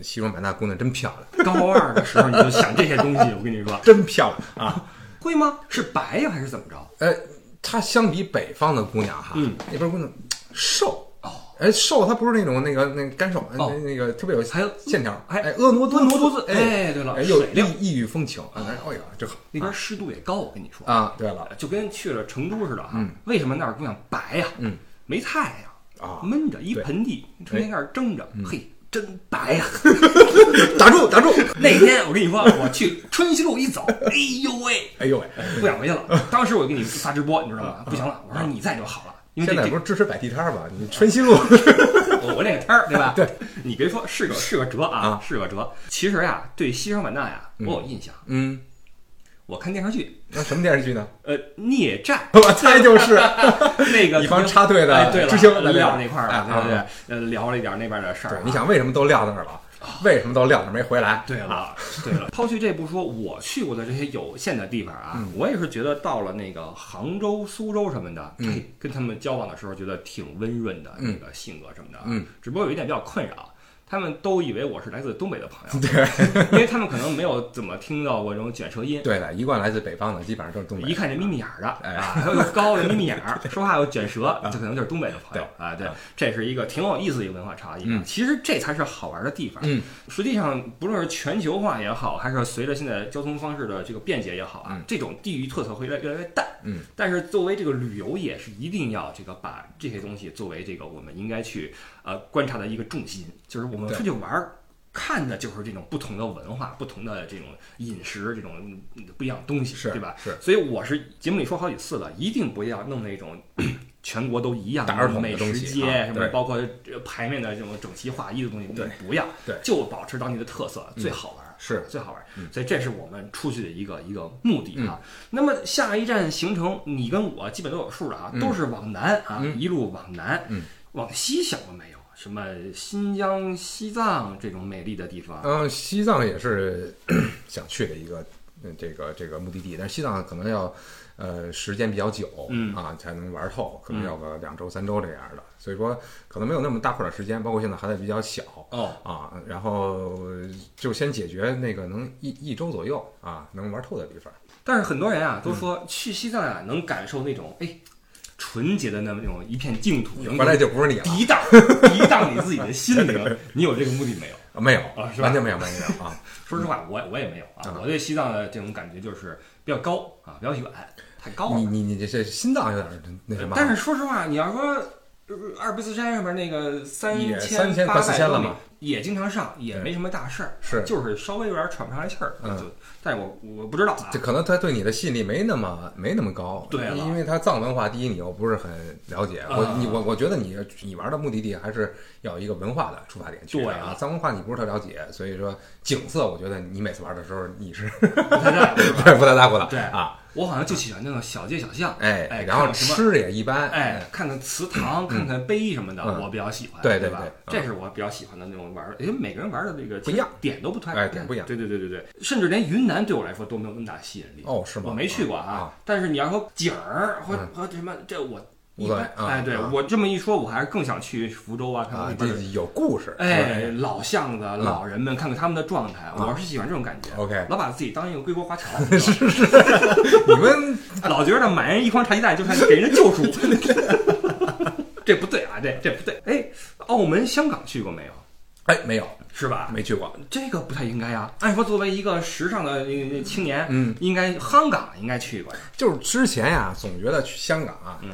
西双版纳姑娘真漂亮。高二的时候你就想这些东西，我跟你说，[LAUGHS] 真漂亮啊。会吗？是白呀，还是怎么着？呃，她相比北方的姑娘哈，嗯，那边姑娘瘦哦，哎，瘦，他不是那种那个那个干瘦，那那个特别有还有线条，哎，婀娜多姿，姿，哎，对了，又异异域风情啊，哎呀，真好。那边湿度也高，我跟你说啊，对了，就跟去了成都似的哈。为什么那儿姑娘白呀？嗯，没太阳啊，闷着一盆地，成天在那蒸着，嘿。真白呀！[LAUGHS] [LAUGHS] 打住打住！那天我跟你说，我去春熙路一走，哎呦喂，哎呦喂，不想回去了。当时我给你发直播，你知道吗？不行了，我说你在就好了。因为现在不是支持摆地摊儿嘛？你春熙路，[LAUGHS] 我我那个摊儿对吧？对，[LAUGHS] 你别说是个是个辙啊，是个辙。其实呀，对西双版纳呀，我有印象。嗯。我看电视剧，那什么电视剧呢？呃，孽债，[LAUGHS] 我猜就是那个一帮插队的知青撂那块儿了，对不对？呃，聊了一点那边的事儿。你想为什么都撂那儿了？[LAUGHS] 为什么都撂那没回来？对了，对了，抛去这不说，我去过的这些有限的地方啊，我也是觉得到了那个杭州、苏州什么的，跟他们交往的时候，觉得挺温润的那个性格什么的。嗯，只不过有一点比较困扰。他们都以为我是来自东北的朋友，[LAUGHS] 对，因为他们可能没有怎么听到过这种卷舌音。对的，一贯来自北方的，基本上都是东北。一看这眯眯眼儿的，啊，又高又眯眯眼儿，[LAUGHS] 说话又卷舌，这可能就是东北的朋友啊。对，这是一个挺有意思的一个文化差异。其实这才是好玩的地方。嗯，实际上不论是全球化也好，还是随着现在交通方式的这个便捷也好啊，这种地域特色会越来越来越淡。嗯，但是作为这个旅游业是一定要这个把这些东西作为这个我们应该去呃观察的一个重心，就是我们出去玩儿。看的就是这种不同的文化、不同的这种饮食、这种嗯不一样的东西，是对吧？是所以我是节目里说好几次了，一定不要弄那种 [CLEARS THROAT] 全国都一样的美食街啊什么，包括这牌面的这种整齐划一的东西，对不要，对嗯就保持当地的特色，最好玩儿。是最好玩儿，所以这是我们出去的一个一个目的啊。嗯那么下一站行程，你跟我基本都有数了啊，都是往南啊，一路往南。嗯往西想过没有？什么新疆、西藏这种美丽的地方？嗯，西藏也是 [COUGHS] 想去的一个嗯这个这个目的地，但是西藏可能要呃时间比较久，嗯啊才能玩透，可能要个两周三周这样的，所以说可能没有那么大块的时间，包括现在还在比较小。哦，啊，然后就先解决那个能一一周左右啊能玩透的地方。但是很多人啊嗯都说去西藏啊能感受那种哎纯洁的那么那种一片净土，能回来就不是你了，涤荡涤荡你自己的心灵。[LAUGHS] 你有这个目的没有？啊没有啊是吧完全没有，完全没有啊。[LAUGHS] 说实话，我我也没有啊。我对西藏的这种感觉就是比较高啊，比较远，太高了。你你你这这心脏有点那什么啊，但是说实话，你要说呃阿尔卑斯山上面那个三也千3800八百多米千了嘛，也经常上，也没什么大事儿，是就是稍微有点喘不上来气儿。嗯就，但是我我不知道啊这。可能他对你的吸引力没那么没那么高，对了因为他藏文化第一你又不是很了解，啊我你我我觉得你你玩的目的地还是要有一个文化的出发点去对啊啊，藏文化你不是特了解，所以说景色我觉得你每次玩的时候你是 [LAUGHS] 不太在乎是吧 [LAUGHS] 不太在乎的，对啊，我好像就喜欢那种小街小巷，哎哎，然后吃也一般，哎，看看祠堂，看看碑什么的，嗯。我比较喜欢，对对吧？这是我比较喜欢的那种玩因为每个人玩的这个不一样，点都不太哎点不一样。对对对对对，甚至连云南对我来说都没有那么大吸引力。哦是吗？我没去过啊，但是你要说景儿和嗯。和什么，这我一无所谓般。啊哎，对啊我这么一说，我还是更想去福州啊，看看啊，那边的。这有故事，哎，老巷子、老人们，看看他们的状态，嗯我是喜欢这种感觉。OK 老把自己当一个归国华侨，[LAUGHS] 是是，[LAUGHS] 你们 [LAUGHS] 老觉得买人一筐茶鸡蛋就算给人救赎，这不对啊，这这不对。哎，澳门、香港去过没有？哎没有是吧？没去过，这个不太应该呀。按说作为一个时尚的呃青年，嗯，应该香港应该去过呀。就是之前呀总觉得去香港啊，嗯，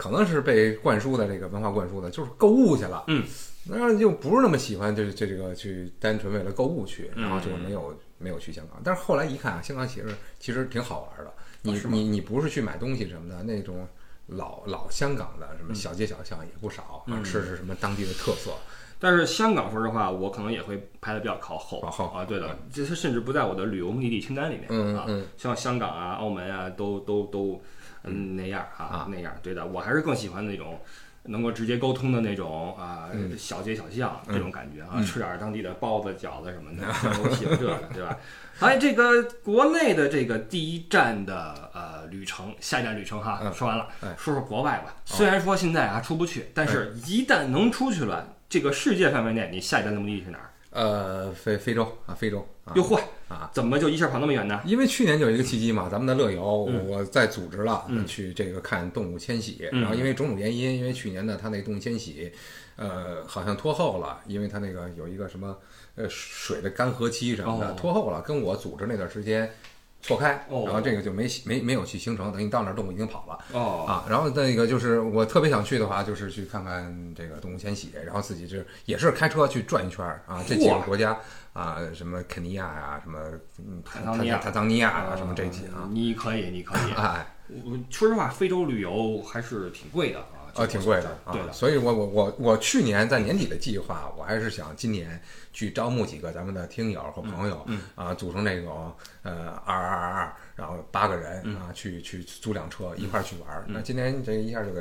可能是被灌输的这个文化灌输的，就是购物去了，嗯，那就不是那么喜欢这这这个去单纯为了购物去，嗯然后就没有没有去香港。但是后来一看啊，香港其实其实挺好玩的。你、哦你你不是去买东西什么的，那种老老香港的什么小街小巷也不少，吃吃什么当地的特色。但是香港，说实话，我可能也会排的比较靠后。啊，对的，这它甚至不在我的旅游目的地清单里面。啊，像香港啊、澳门啊，都都都嗯那样啊啊那样。对的，我还是更喜欢那种。能够直接沟通的那种啊，嗯小街小巷这种感觉啊，嗯吃点当地的包子、饺子什么的，[LAUGHS] 我喜欢这个，对吧？哎，这个国内的这个第一站的呃旅程，下一站旅程哈，嗯说完了哎，说说国外吧。虽然说现在啊出不去，但是一旦能出去了，这个世界范围内，你下一站的目的地是哪儿？呃，非非洲啊，非洲啊，哟嚯，啊，怎么就一下跑那么远呢？因为去年就有一个契机嘛，咱们的乐游，嗯。我在组织了嗯。去这个看动物迁徙，嗯。然后因为种种原因，因为去年呢，它那动物迁徙，呃，好像拖后了，因为它那个有一个什么呃水的干涸期什么的，哦。拖后了，跟我组织那段时间错开，哦然后这个就没没没有去行程，等于到那儿动物已经跑了。哦，啊，然后那个就是我特别想去的话，就是去看看这个动物迁徙，然后自己就是也是开车去转一圈儿啊，这几个国家啊，什么肯尼亚呀、什么嗯坦桑尼亚坦桑尼亚啊，什么这几啊，你可以，你可以。哎，我说实话，非洲旅游还是挺贵的啊。呃，挺贵的啊对的，所以我我我我去年在年底的计划，我还是想今年去招募几个咱们的听友和朋友，嗯啊，组成那种呃二二二二，然后八个人嗯啊，去去租辆车一块儿去玩儿。那今年这一下就给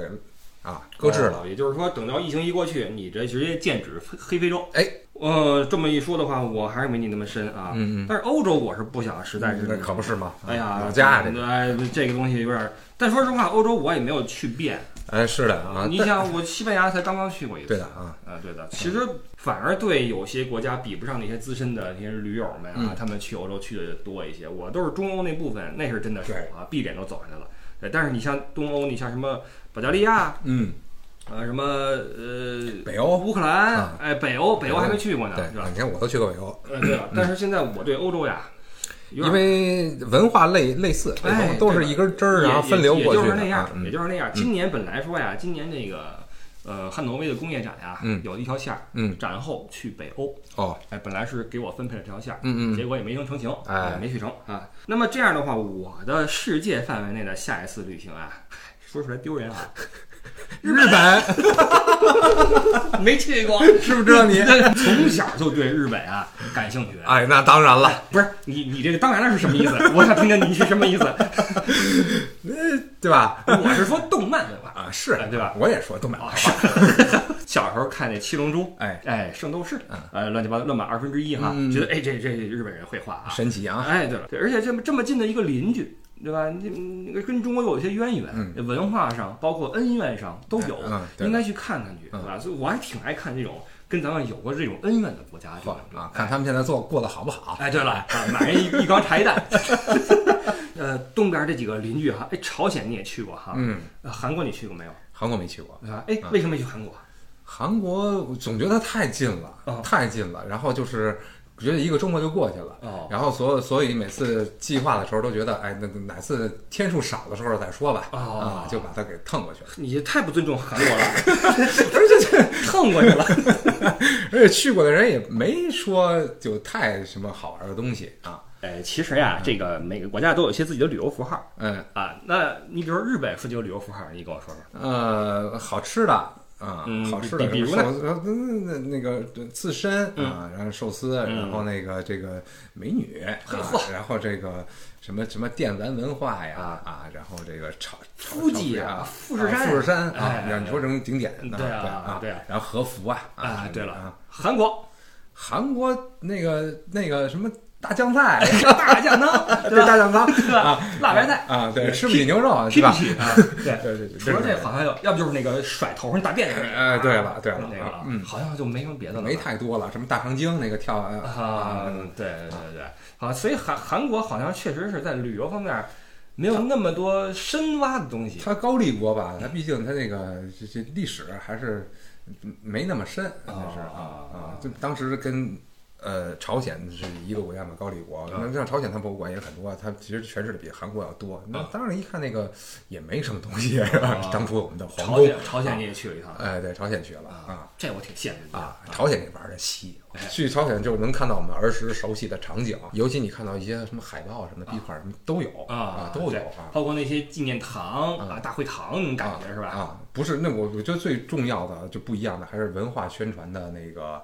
啊搁置了，哦也就是说，等到疫情一过去，你这直接剑指黑黑非洲。哎，呃，这么一说的话，我还是没你那么深啊。嗯嗯但是欧洲我是不想，实在是那可不是嘛，哎呀，老家这个，哎，这个东西有点儿。但说实话，欧洲我也没有去遍。哎，是的啊，你想，我西班牙才刚刚去过一次。对的啊，啊，对的，其实反而对有些国家比不上那些资深的那些驴友们啊，嗯他们去欧洲去的多一些。我都是中欧那部分，那是真的是啊，闭点都走下来了。对，但是你像东欧，你像什么保加利亚，嗯，呃，什么呃，北欧乌克兰，啊哎，北欧，北欧还没去过呢，对是吧？你看我都去过北欧，嗯，对了，但是现在我对欧洲呀，有因为文化类类似，哎都是一根针儿，然后分流过去的也就是那样也就是那样。今年本来说呀，今年这个呃，汉诺威的工业展呀，嗯有一条线儿，嗯展后去北欧，哦，哎，本来是给我分配了这条线儿，嗯嗯结果也没能成行，哎也没去成啊。那么这样的话，我的世界范围内的下一次旅行啊，说出来丢人啊，[LAUGHS] 日本 [LAUGHS] 没去过，知不知道你？[LAUGHS] 从小就对日本啊感兴趣。哎，那当然了，不是你，你这个当然了是什么意思？我想听听你是什么意思。对吧？我是说动漫文化，啊，是哎对吧？我也说东北话，小时候看那《七龙珠》，哎哎，圣斗士嗯，呃，乱七八糟乱码二分之一哈，嗯觉得哎这这日本人会画啊，神奇啊！哎，对了，对，而且这么这么近的一个邻居，对吧？那那个跟中国有一些渊源，嗯文化上包括恩怨上都有，应该去看看去，嗯对吧？所以我还挺爱看这种跟咱们有过这种恩怨的国家，这嚯种啊，看他们现在做过得好不好？哎，对了，啊，买人一一缸茶叶蛋。[LAUGHS] 呃，东边这几个邻居哈，哎，朝鲜你也去过哈，嗯，呃韩国你去过没有？韩国没去过，对吧？哎，为什么没去韩国？韩国总觉得太近了，哦太近了，然后就是觉得一个周末就过去了。哦，然后所所以每次计划的时候都觉得，哎，那那哪次天数少的时候再说吧，哦啊，就把它给蹭过去了。你太不尊重韩国了，不是这蹭过去了。[LAUGHS] 而且去过的人也没说就太什么好玩的东西啊，哎，其实呀，这个每个国家都有一些自己的旅游符号嗯啊。那你比如说日本附近有旅游符号，你跟我说说。呃，好吃的啊，嗯好吃的，比比如呢寿司嗯那那个刺身嗯啊，然后寿司，然后那个这个美女然后这个什么什么电玩文化呀啊啊，然后这个炒炒富士炒啊富富士山富士山啊哎，你说这种景点呢，对对啊对啊然后和服啊啊，对了啊，，韩国韩国那个那个什么大酱菜，[LAUGHS] 大酱汤，对大酱汤啊，辣白菜啊，对，吃不起牛肉 [LAUGHS] 是吧对。对对对，除了这，好像有，要不就是那个甩头上大辫子那个。哎对了对了那个了，嗯好像就没什么别的了吧。没太多了，什么大长今那个跳啊啊，对对对对，好，所以韩韩国好像确实是在旅游方面没有那么多深挖的东西。它高丽国吧，它毕竟它那个这这历史还是没那么深，那是啊啊啊，就当时跟。呃，朝鲜是一个国家嘛，高丽国。那像朝鲜，它博物馆也很多，它其实诠释的比韩国要多。那当然一看那个也没什么东西？当初我们的皇宫朝鲜，朝鲜你也去了一趟哎，对，朝鲜去了啊这我挺羡慕你的啊！朝鲜那玩的细，去朝鲜就能看到我们儿时熟悉的场景，尤其你看到一些什么海报、什么壁画什么都有啊，都有啊。包括那些纪念堂啊、大会堂那种感觉是吧？啊，不是，那我我觉得最重要的就不一样的还是文化宣传的那个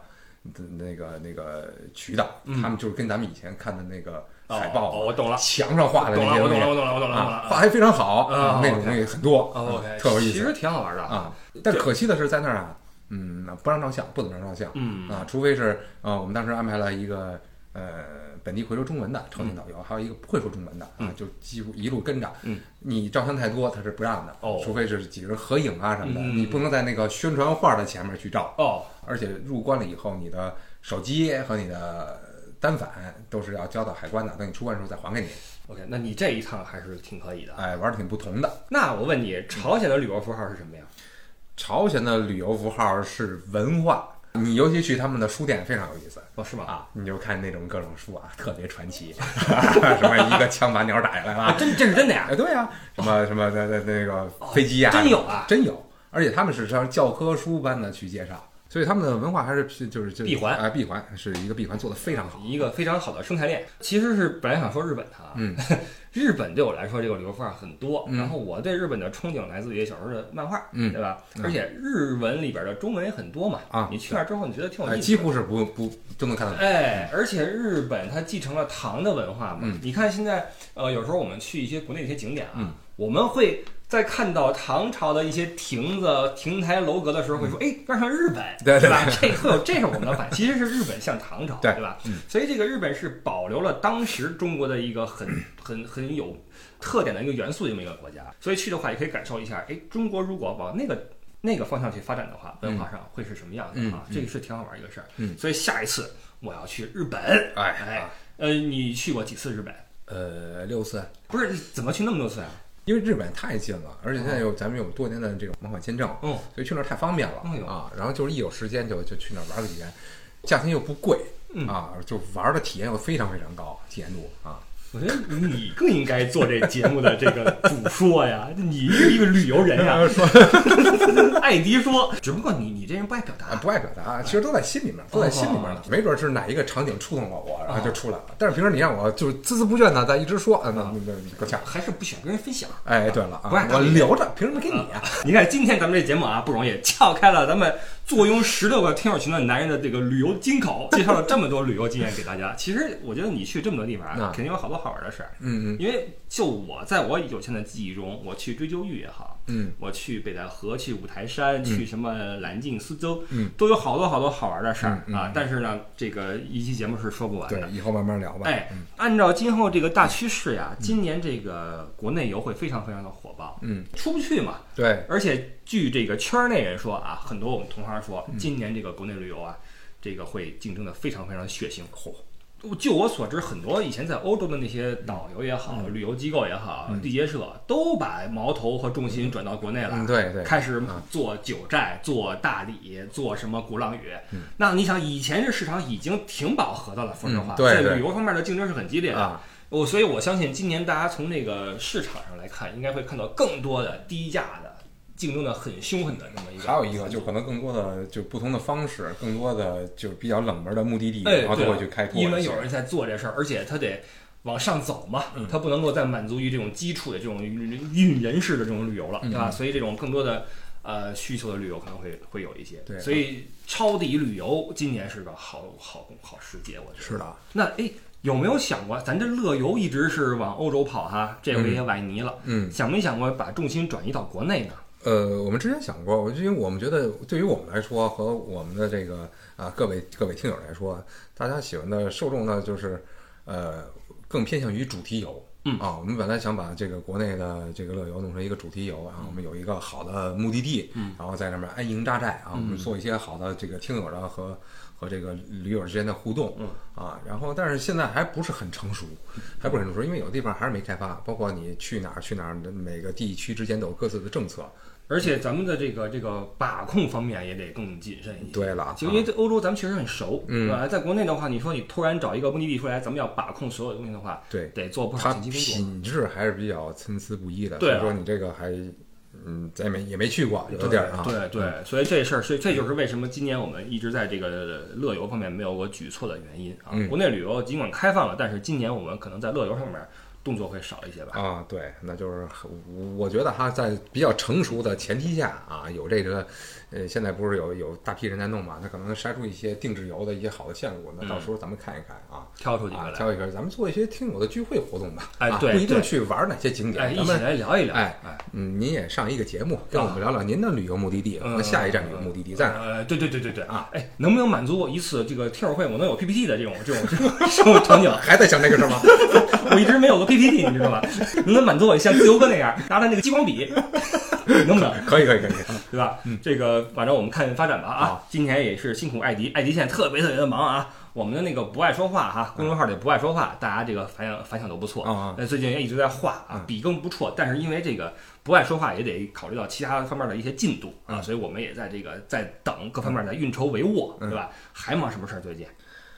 的那个那个渠道，他们就是跟咱们以前看的那个海报，哦，我懂了，墙上画的，那些东西我懂了，我懂了，我懂了，我懂啊，了。画还非常好啊那种东西很多特有意思其实挺好玩的。啊。但可惜的是在那儿啊，嗯，不让照相，不能让照相，嗯啊，除非是啊，我们当时安排了一个呃本地会说中文的朝鲜导游，还有一个不会说中文的啊，就几乎一路跟着。嗯，你照相太多，他是不让的。哦除非是几个人合影啊什么的，嗯你不能在那个宣传画的前面去照。哦，而且入关了以后，你的手机和你的单反都是要交到海关的，等你出关的时候再还给你。OK，那你这一趟还是挺可以的。哎，玩的挺不同的。那我问你，朝鲜的旅游符号是什么呀？朝鲜的旅游符号是文化，你尤其去他们的书店非常有意思。哦，是吗？啊，你就看那种各种书啊，特别传奇，[LAUGHS] 什么一个枪把鸟打下来啊，了，真这是真的呀？哎，对呀、什么什么那那那个飞机呀、真有啊真有，而且他们是像教科书般的去介绍，所以他们的文化还是就是就闭环哎，闭环是一个闭环做的非常好，一个非常好的生态链。其实是本来想说日本的啊，嗯，[LAUGHS] 日本对我来说这个旅游符号很多，然后我对日本的憧憬来自于小时候的漫画，嗯对吧？嗯而且日文里边的中文也很多嘛，啊你去那儿之后你觉得挺有哎，意思的。几乎是不不都能看到。哎，而且日本它继承了唐的文化嘛。嗯你看现在，呃，有时候我们去一些国内的一些景点啊，嗯我们会在看到唐朝的一些亭子、亭台楼阁的时候，会说，哎，有点像日本，嗯对对吧？这会有这是我们的反，其实是日本像唐朝，对吧？嗯所以这个日本是保留了当时中国的一个很很很有特点的一个元素的这么一个国家，所以去的话也可以感受一下，哎，中国如果往那个。那个方向去发展的话，文化上会是什么样的啊？嗯这个是挺好玩一个事儿。嗯所以下一次我要去日本。哎哎啊，呃，你去过几次日本？呃，六次，不是，怎么去那么多次啊？因为日本太近了，而且现在有咱们有多年的这种往返签证，嗯，所以去那儿太方便了啊。然后就是一有时间就就去那儿玩个几天，价钱又不贵嗯啊，就玩的体验又非常非常高，体验度啊。我觉得你更应该做这节目的这个主说呀，[LAUGHS] 你是一个旅游人呀。[LAUGHS] 说艾迪说，只不过你你这人不爱表啊达。不爱表达，其实都在心里面，都在心里面呢。没准是哪一个场景触动了我，然后就出来了。但是平时你让我就是孜孜不倦的在一直说，啊，那那那够呛。还是不想跟人分享。哎，对了啊，不爱我留着，凭什么给你啊？[LAUGHS] 你看今天咱们这节目啊不容易，撬开了咱们坐拥十六个听友群的男人的这个旅游金口，[LAUGHS] 介绍了这么多旅游经验给大家。其实我觉得你去这么多地方肯定有好多好玩的事儿。嗯嗯因为就我在我有限的记忆中，我去追究玉也好，嗯，我去北戴河、去五台山、去什么蓝镜、苏州，嗯，都有好多好多好玩的事儿啊。但是呢，这个一期节目是说不完的对。，以后慢慢聊吧。哎，按照今后这个大趋势呀，今年这个国内游会非常非常的火爆，嗯，出不去嘛。对，而且据这个圈内人说啊，很多我们同行说，嗯今年这个国内旅游啊，这个会竞争的非常非常血腥。嚯！就我所知，很多以前在欧洲的那些导游也好，嗯旅游机构也好，地接社都把矛头和重心转到国内了。嗯，对对，开始做九寨、做大理、做什么鼓浪屿。那你想，以前这市场已经挺饱和的了，说实话，嗯对对在旅游方面的竞争是很激烈的。啊，我所以，我相信今年大家从那个市场上来看，应该会看到更多的低价的、竞争的很凶狠的这么一个。还有一个就可能更多的就不同的方式，更多的就比较冷门的目的地，哎，然后对都会去开拓。因为有人在做这事儿，而且他得往上走嘛，嗯他不能够再满足于这种基础的这种运人式的这种旅游了，嗯对吧？所以这种更多的呃需求的旅游可能会会有一些。对所以抄底旅游今年是个好好好时节，我觉得。是的，那哎，有没有想过，咱这乐游一直是往欧洲跑哈，这回也崴泥了，嗯。想没想过把重心转移到国内呢？呃，我们之前想过，我因为我们觉得对于我们来说和我们的这个啊各位各位听友来说，大家喜欢的受众呢，就是呃更偏向于主题游。嗯。啊，我们本来想把这个国内的这个乐游弄成一个主题游，然后我们有一个好的目的地，嗯。然后在那边安营扎寨啊，我们做一些好的这个听友的和和这个驴友之间的互动，嗯。啊，然后但是现在还不是很成熟，还不是很成熟，因为有的地方还是没开发，包括你去哪儿去哪儿的每个地区之间都有各自的政策。而且咱们的这个这个把控方面也得更谨慎一些。对了，就因为这欧洲咱们确实很熟，嗯对吧？在国内的话，你说你突然找一个目的地出来，咱们要把控所有东西的话，对得做不少它前期工作。品质还是比较参差不一的，所以说你这个还，嗯，咱也没也没去过有的地儿啊，对对，所以这事儿，所以这就是为什么今年我们一直在这个乐游方面没有过举措的原因啊。嗯国内旅游尽管开放了，但是今年我们可能在乐游上面动作会少一些吧。啊，对，那就是我觉得哈，在比较成熟的前提下啊，有这个，呃，现在不是有有大批人在弄嘛，他可能筛出一些定制游的一些好的线路，那到时候咱们看一看啊，啊，挑出几个来，挑一个，咱们做一些听友的聚会活动吧，哎对啊不一定去玩哪些景点哎，点，一起咱们。来聊一聊。哎哎，嗯，您也上一个节目，跟我们聊聊您的旅游目的地和嗯下一站旅游目的地在哪儿。呃，对对对对对啊！哎，能不能满足我一次这个听友会，我能有 PPT 的这种这种 [LAUGHS] 这种生活场景？还在想这个事儿吗？我一直没有个 PPT，你知道吗？能不能满足我像自由哥那样拿着那个激光笔，能不能？[LAUGHS] 可以，可以，可以。[LAUGHS] 对吧？这个反正我们看发展吧啊。今年也是辛苦艾迪，艾迪现在特别特别的忙啊。我们的那个不爱说话哈，公众号里不爱说话，大家这个反响反响都不错啊最近也一直在画啊，笔耕不辍。但是因为这个不爱说话，也得考虑到其他方面的一些进度啊，所以我们也在这个在等各方面在运筹帷幄，对吧？还忙什么事儿？最近？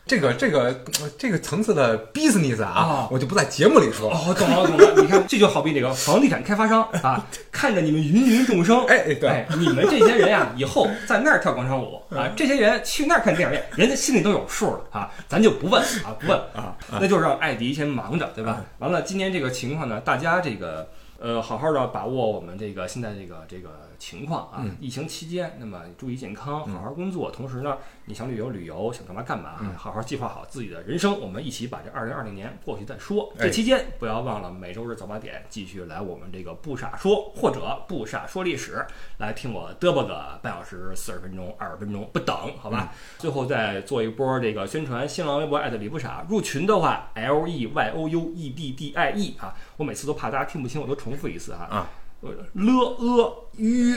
这个这个呃这个层次的 business 啊啊，我就不在节目里说。哦，懂了懂了。你看，这就好比这个房地产开发商 [LAUGHS] 啊，看着你们芸芸众生，哎对哎，你们这些人呀，[LAUGHS] 以后在那儿跳广场舞啊，这些人去那儿看电影院，人家心里都有数了啊，咱就不问啊，不问啊，那就让艾迪先忙着，对吧？完了，今年这个情况呢，大家这个。呃，好好的把握我们这个现在这个这个情况啊，疫情期间，那么注意健康，好好工作，同时呢，你想旅游旅游，想干嘛干嘛，好好计划好自己的人生，我们一起把这二零二零年过去再说。这哎期间不要忘了每周日早八点继续来我们这个不傻说或者不傻说历史来听我嘚啵个半小时、四十分钟、二十分钟不等，好吧？最后再做一波这个宣传，新浪微博艾特李不傻，入群的话 L E Y O U E D D I E 啊，我每次都怕大家听不清，我都重复一次啊啊。呃了呃于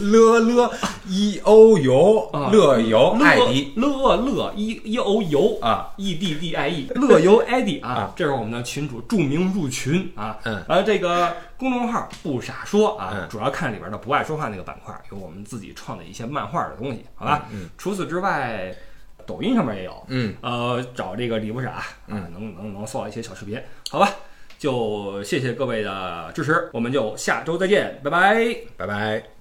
乐乐 e o 游啊乐游乐艾迪乐乐 e e o 游啊 e d d i e [LAUGHS] 乐游艾迪啊啊，这是我们的群主，著名入群啊。嗯完了这个公众号不傻说啊，嗯主要看里边的不爱说话那个板块，有我们自己创的一些漫画的东西，好吧？嗯除此之外。抖音上面也有，嗯，呃，找这个李不傻嗯，能能能搜到一些小视频，好吧？就谢谢各位的支持，我们就下周再见，拜拜。拜拜。